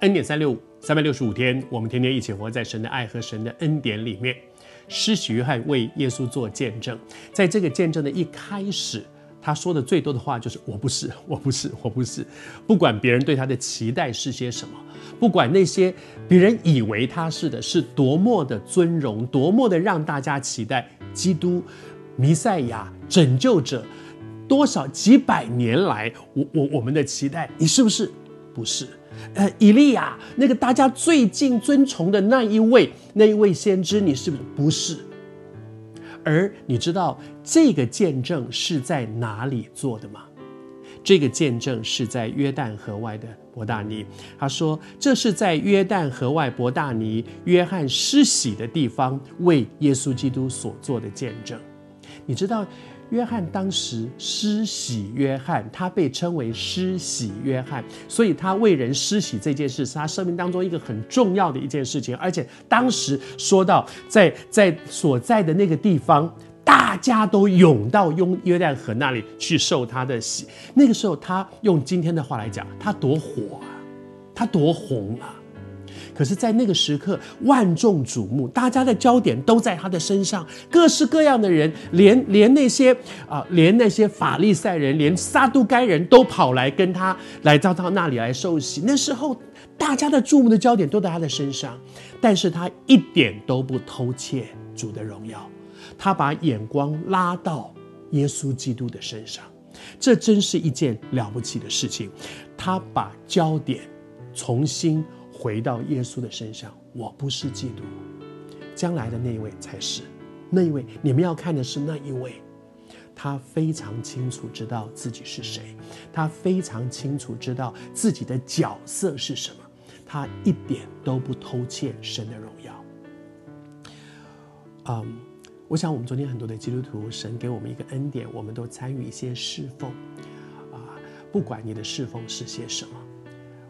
恩典三六五，三百六十五天，我们天天一起活在神的爱和神的恩典里面。施洗约翰为耶稣做见证，在这个见证的一开始，他说的最多的话就是“我不是，我不是，我不是”。不管别人对他的期待是些什么，不管那些别人以为他是的，是多么的尊荣，多么的让大家期待基督、弥赛亚、拯救者，多少几百年来，我我我们的期待，你是不是？不是。呃，以利亚那个大家最近尊崇的那一位，那一位先知，你是不是？不是。而你知道这个见证是在哪里做的吗？这个见证是在约旦河外的伯大尼。他说，这是在约旦河外伯大尼约翰施洗的地方为耶稣基督所做的见证。你知道？约翰当时施洗，约翰他被称为施洗约翰，所以他为人施洗这件事是他生命当中一个很重要的一件事情。而且当时说到在在所在的那个地方，大家都涌到约约旦河那里去受他的洗。那个时候，他用今天的话来讲，他多火啊，他多红啊。可是，在那个时刻，万众瞩目，大家的焦点都在他的身上，各式各样的人，连连那些啊、连那些法利赛人，连撒都该人都跑来跟他来到他那里来受洗。那时候，大家的注目的焦点都在他的身上，但是他一点都不偷窃主的荣耀，他把眼光拉到耶稣基督的身上，这真是一件了不起的事情。他把焦点重新。回到耶稣的身上，我不是基督，将来的那一位才是。那一位，你们要看的是那一位，他非常清楚知道自己是谁，他非常清楚知道自己的角色是什么，他一点都不偷窃神的荣耀。嗯，我想我们昨天很多的基督徒，神给我们一个恩典，我们都参与一些侍奉，啊，不管你的侍奉是些什么，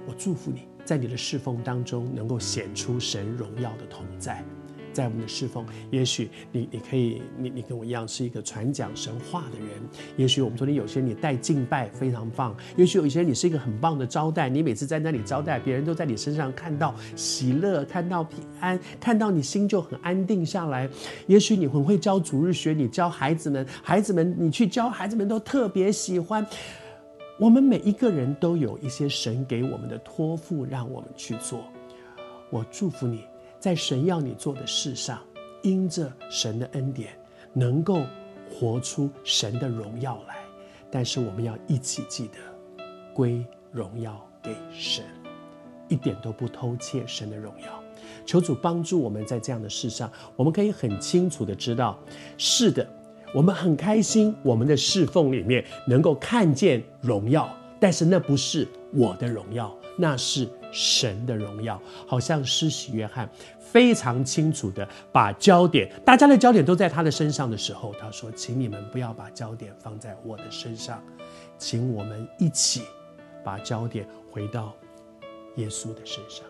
我祝福你。在你的侍奉当中，能够显出神荣耀的同在。在我们的侍奉，也许你你可以，你你跟我一样是一个传讲神话的人。也许我们昨天有些你带敬拜非常棒。也许有一些你是一个很棒的招待，你每次在那里招待，别人都在你身上看到喜乐，看到平安，看到你心就很安定下来。也许你很会教主日学，你教孩子们，孩子们你去教孩子们都特别喜欢。我们每一个人都有一些神给我们的托付，让我们去做。我祝福你在神要你做的事上，因着神的恩典，能够活出神的荣耀来。但是我们要一起记得，归荣耀给神，一点都不偷窃神的荣耀。求主帮助我们在这样的事上，我们可以很清楚的知道，是的。我们很开心，我们的侍奉里面能够看见荣耀，但是那不是我的荣耀，那是神的荣耀。好像施洗约翰非常清楚的把焦点，大家的焦点都在他的身上的时候，他说：“请你们不要把焦点放在我的身上，请我们一起把焦点回到耶稣的身上。”